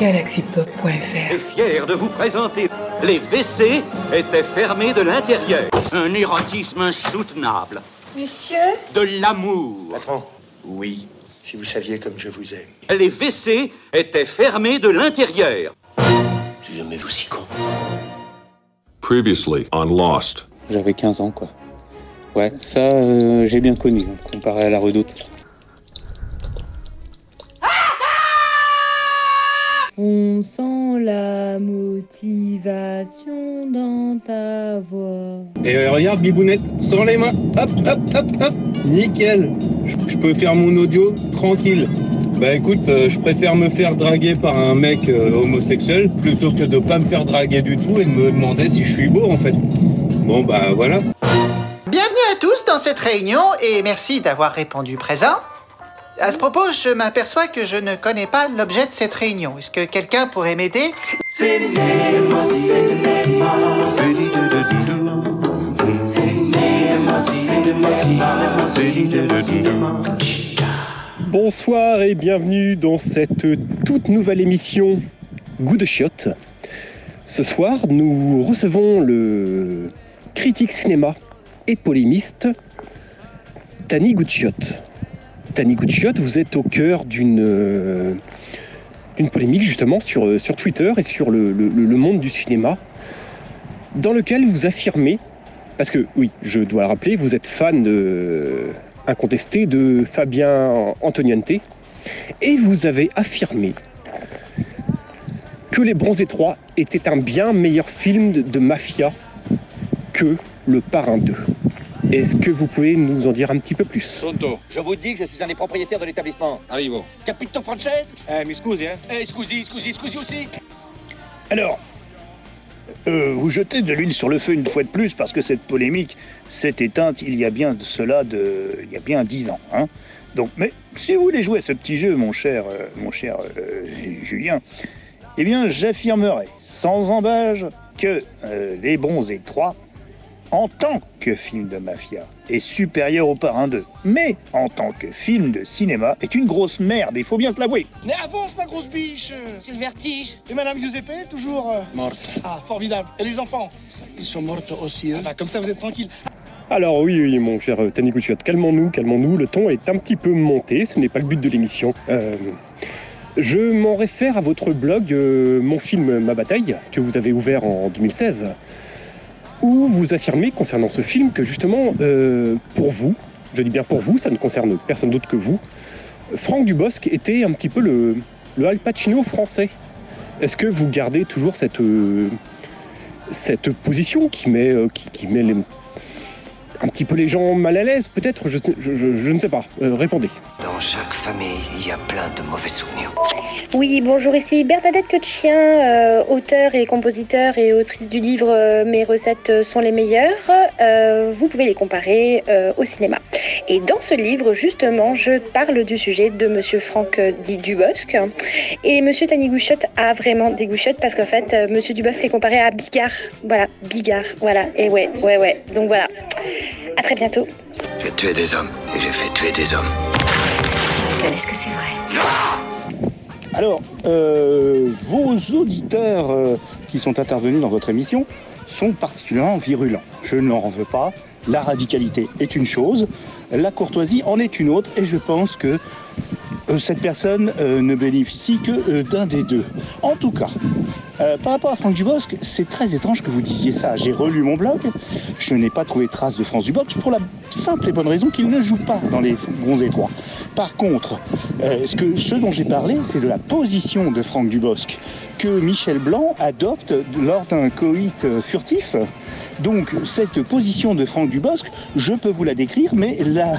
galaxypop.fr est fier de vous présenter les WC étaient fermés de l'intérieur. Un érotisme insoutenable. Monsieur? De l'amour. Patron Oui, si vous saviez comme je vous aime. Les WC étaient fermés de l'intérieur. J'ai jamais vu si con. Previously on Lost. J'avais 15 ans, quoi. Ouais, ça, euh, j'ai bien connu, hein, comparé à la redoute. On sent la motivation dans ta voix. Et euh, regarde, Bibounette, sans les mains, hop, hop, hop, hop, nickel. Je- Je peux faire mon audio tranquille. Bah écoute, euh, je préfère me faire draguer par un mec euh, homosexuel plutôt que de pas me faire draguer du tout et de me demander si je suis beau en fait. Bon bah voilà. Bienvenue à tous dans cette réunion et merci d'avoir répondu présent. À ce propos, je m'aperçois que je ne connais pas l'objet de cette réunion. Est-ce que quelqu'un pourrait m'aider? Bonsoir et bienvenue dans cette toute nouvelle émission Goût de chiottes. Ce soir, nous recevons le critique cinéma et polémiste Tani Goudchiotte. Tani Goudchiotte, vous êtes au cœur d'une euh, polémique justement sur, euh, sur Twitter et sur le, le- monde du cinéma, dans lequel vous affirmez, parce que oui, je dois le rappeler, vous êtes fan de, incontesté de Fabien Antoniente, et vous avez affirmé que Les Bronzés 3 était un bien meilleur film de, de mafia que Le Parrain 2. Est-ce que vous pouvez nous en dire un petit peu plus Pronto. Je vous dis que je suis un des propriétaires de l'établissement. Arrivo. Capito Frances Eh, mi scusi, hein Eh, scusi, scusi, scusi aussi Alors, euh, vous jetez de l'huile sur le feu une fois de plus parce que cette polémique s'est éteinte il y a bien de cela de, il y a bien dix ans. Hein. Donc, mais si vous voulez jouer à ce petit jeu, mon cher, euh, mon cher euh, Julien, eh bien, j'affirmerai sans embâge que euh, Les Bronzés 3, en tant que film de mafia, est supérieur au Parrain 2. Mais en tant que film de cinéma, est une grosse merde, il faut bien se l'avouer. Mais avance, ma grosse biche C'est le vertige. Et Madame Giuseppe, toujours Morte. Ah, formidable. Et les enfants Ils sont mortes aussi, hein Comme ça, vous êtes tranquille. Alors oui, oui, mon cher euh, Tani Goudchiotte, calmons-nous, calmons-nous, le ton est un petit peu monté, ce n'est pas le but de l'émission. Euh, je m'en réfère à votre blog euh, Mon film, ma bataille, que vous avez ouvert en 2016, où vous affirmez concernant ce film que justement, euh, pour vous, je dis bien pour vous, ça ne concerne personne d'autre que vous, Franck Dubosc était un petit peu le, le Al Pacino français. Est-ce que vous gardez toujours cette, euh, cette position qui met, euh, qui, qui met les- un petit peu les gens mal à l'aise, peut-être je, sais- je- je- je ne sais pas. Euh, répondez. Dans chaque famille, il y a plein de mauvais souvenirs. Oui, bonjour, ici Bernadette Quetchien, euh, auteur et compositeur et autrice du livre euh, Mes recettes sont les meilleures. Euh, vous pouvez les comparer euh, au cinéma. Et dans ce livre, justement, je parle du sujet de Monsieur Franck dit Dubosc. Et Monsieur Tani Gouchotte a vraiment des gouchottes parce qu'en fait, Monsieur Dubosc est comparé à Bigard. Voilà, Bigard, voilà. Et ouais, ouais, ouais. Donc voilà. À très bientôt. J'ai tué des hommes et j'ai fait tuer des hommes. Michael, est-ce que c'est vrai? Alors, euh, vos auditeurs euh, qui sont intervenus dans votre émission sont particulièrement virulents. Je n'en veux pas. La radicalité est une chose, la courtoisie en est une autre, et je pense que cette personne euh, ne bénéficie que euh, d'un des deux. En tout cas, euh, par rapport à Franck Dubosc, c'est très étrange que vous disiez ça. J'ai relu mon blog, je n'ai pas trouvé trace de Franck Dubosc pour la simple et bonne raison qu'il ne joue pas dans les Bronzés 3. Par contre, euh, ce dont j'ai parlé, c'est de la position de Franck Dubosc que Michel Blanc adopte lors d'un coït furtif. Donc cette position de Franck Dubosc, je peux vous la décrire, mais la,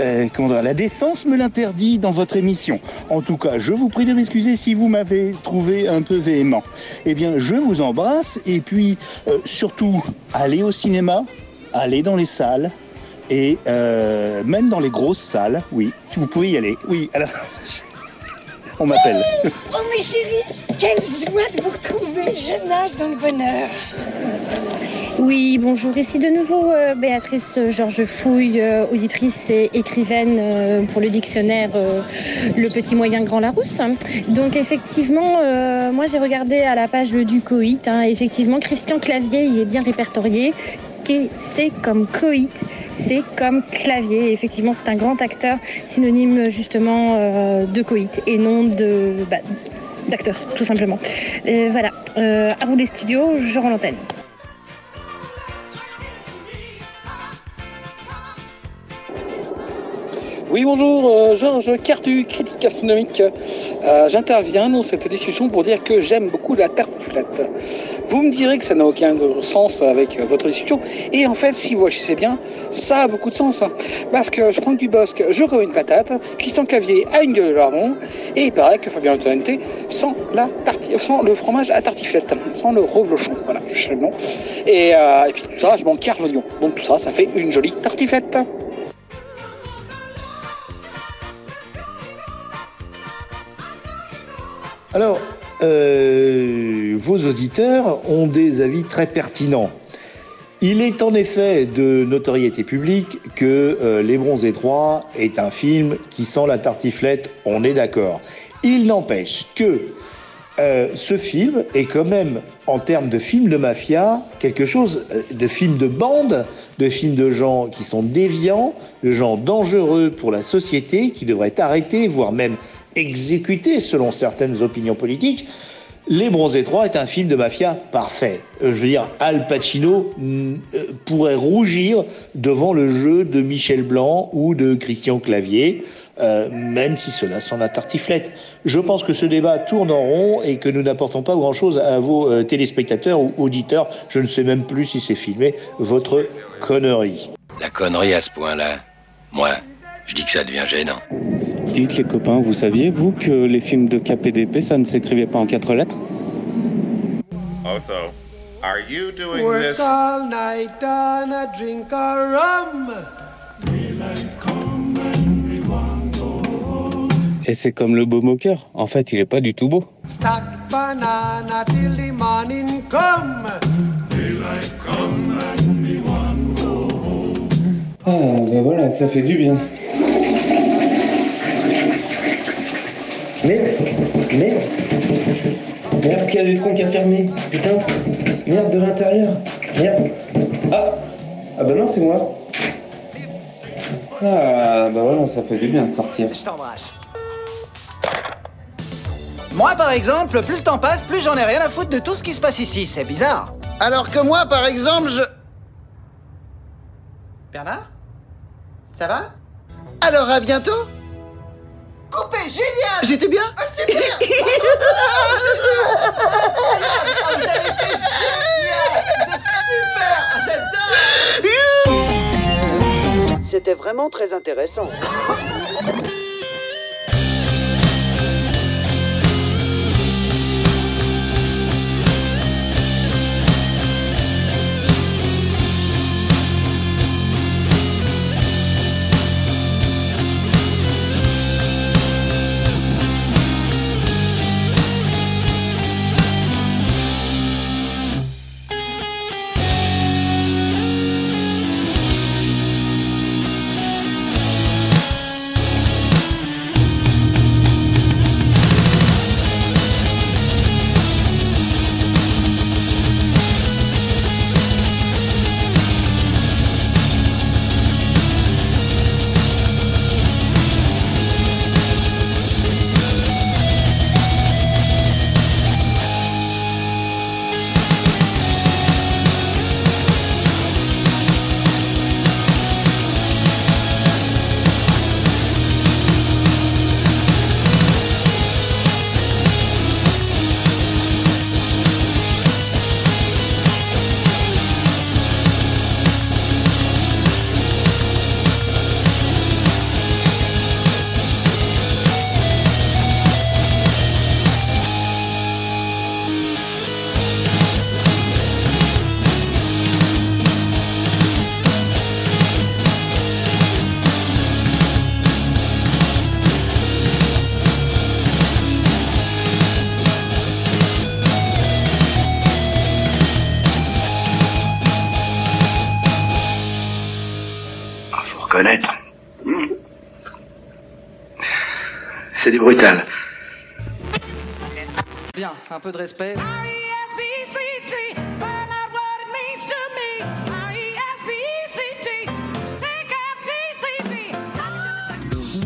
euh, la décence me l'interdit dans votre émission. En tout cas, je vous prie de m'excuser si vous m'avez trouvé un peu véhément. Eh bien, je vous embrasse et puis euh, surtout, allez au cinéma, allez dans les salles. Et euh, même dans les grosses salles, oui, vous pouvez y aller. Oui, alors, on m'appelle. Oh mes chéris, quelle joie de vous retrouver. Je nage dans le bonheur. Oui, bonjour. Ici de nouveau euh, Béatrice Georges Fouille, euh, auditrice et écrivaine euh, pour le dictionnaire euh, Le Petit Moyen Grand Larousse. Donc effectivement, euh, moi j'ai regardé à la page du coït. hein, effectivement, Christian Clavier y est bien répertorié. C'est comme coït, c'est comme clavier. Effectivement, c'est un grand acteur, synonyme justement euh, de coït et non de bah, d'acteur, tout simplement. Voilà. Euh, à vous les studios, je rends l'antenne. Oui, bonjour, euh, Georges Cartu, critique gastronomique. Euh, J'interviens dans cette discussion pour dire que j'aime beaucoup la tartiflette. Vous me direz que ça n'a aucun sens avec euh, votre discussion. Et en fait, si vous réfléchissez bien, ça a beaucoup de sens. hein. Parce que je prends du bosque, je commets une patate, Christian Clavier a une gueule de lardon, et il paraît que Fabien Antoinette sans, la tarti- sans le fromage à tartiflette, sans le reblochon. Voilà, je sais le nom. Et, euh, et puis tout ça, je m'en carre l'oignon. Donc tout ça, ça fait une jolie tartiflette. Alors, euh, vos auditeurs ont des avis très pertinents. Il est en effet de notoriété publique que euh, Les Bronzés 3 est un film qui sent la tartiflette, on est d'accord. Il n'empêche que euh, ce film est quand même, en termes de film de mafia, quelque chose de film de bande, de film de gens qui sont déviants, de gens dangereux pour la société, qui devraient arrêtés, voire même exécutés selon certaines opinions politiques. Les Bronzés 3 est un film de mafia parfait. Euh, Je veux dire, Al Pacino mm, euh, pourrait rougir devant le jeu de Michel Blanc ou de Christian Clavier, euh, même si cela sent la tartiflette. Je pense que ce débat tourne en rond et que nous n'apportons pas grand-chose à vos téléspectateurs ou auditeurs. Je ne sais même plus si c'est filmé, votre connerie. La connerie à ce point-là, moi, je dis que ça devient gênant. Dites les copains, vous saviez, vous, que les films de KPDP, ça ne s'écrivait pas en quatre lettres? Otho, are you doing Work this? all night and a drink a rum. Et c'est comme le beau moqueur. En fait, il est pas du tout beau. Stack banana till the morning come. Ah, ben voilà, ça fait du bien. Merde Merde Merde, quel est le con qui a fermé Putain Merde, de l'intérieur Merde Ah Ah bah non, c'est moi Ah, bah voilà, ça fait du bien de sortir. Je t'embrasse. Moi, par exemple, plus le temps passe, plus j'en ai rien à foutre de tout ce qui se passe ici. C'est bizarre. Alors que moi, par exemple, je... Bernard? Ça va? Alors, à bientôt Coupé, génial. J'étais bien. Ah, super. C'était vraiment très intéressant. C'est du brutal. Bien, un peu de respect.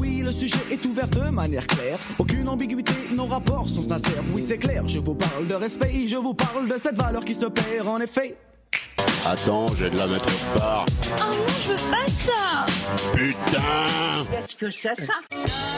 Oui, le sujet est ouvert de manière claire. Aucune ambiguïté, nos rapports sont sincères. Oui, c'est clair, je vous parle de respect, je vous parle de cette valeur qui se perd en effet. Attends, j'ai de la mettre autre part. Oh non, je veux pas ça Putain Qu'est-ce que c'est ça?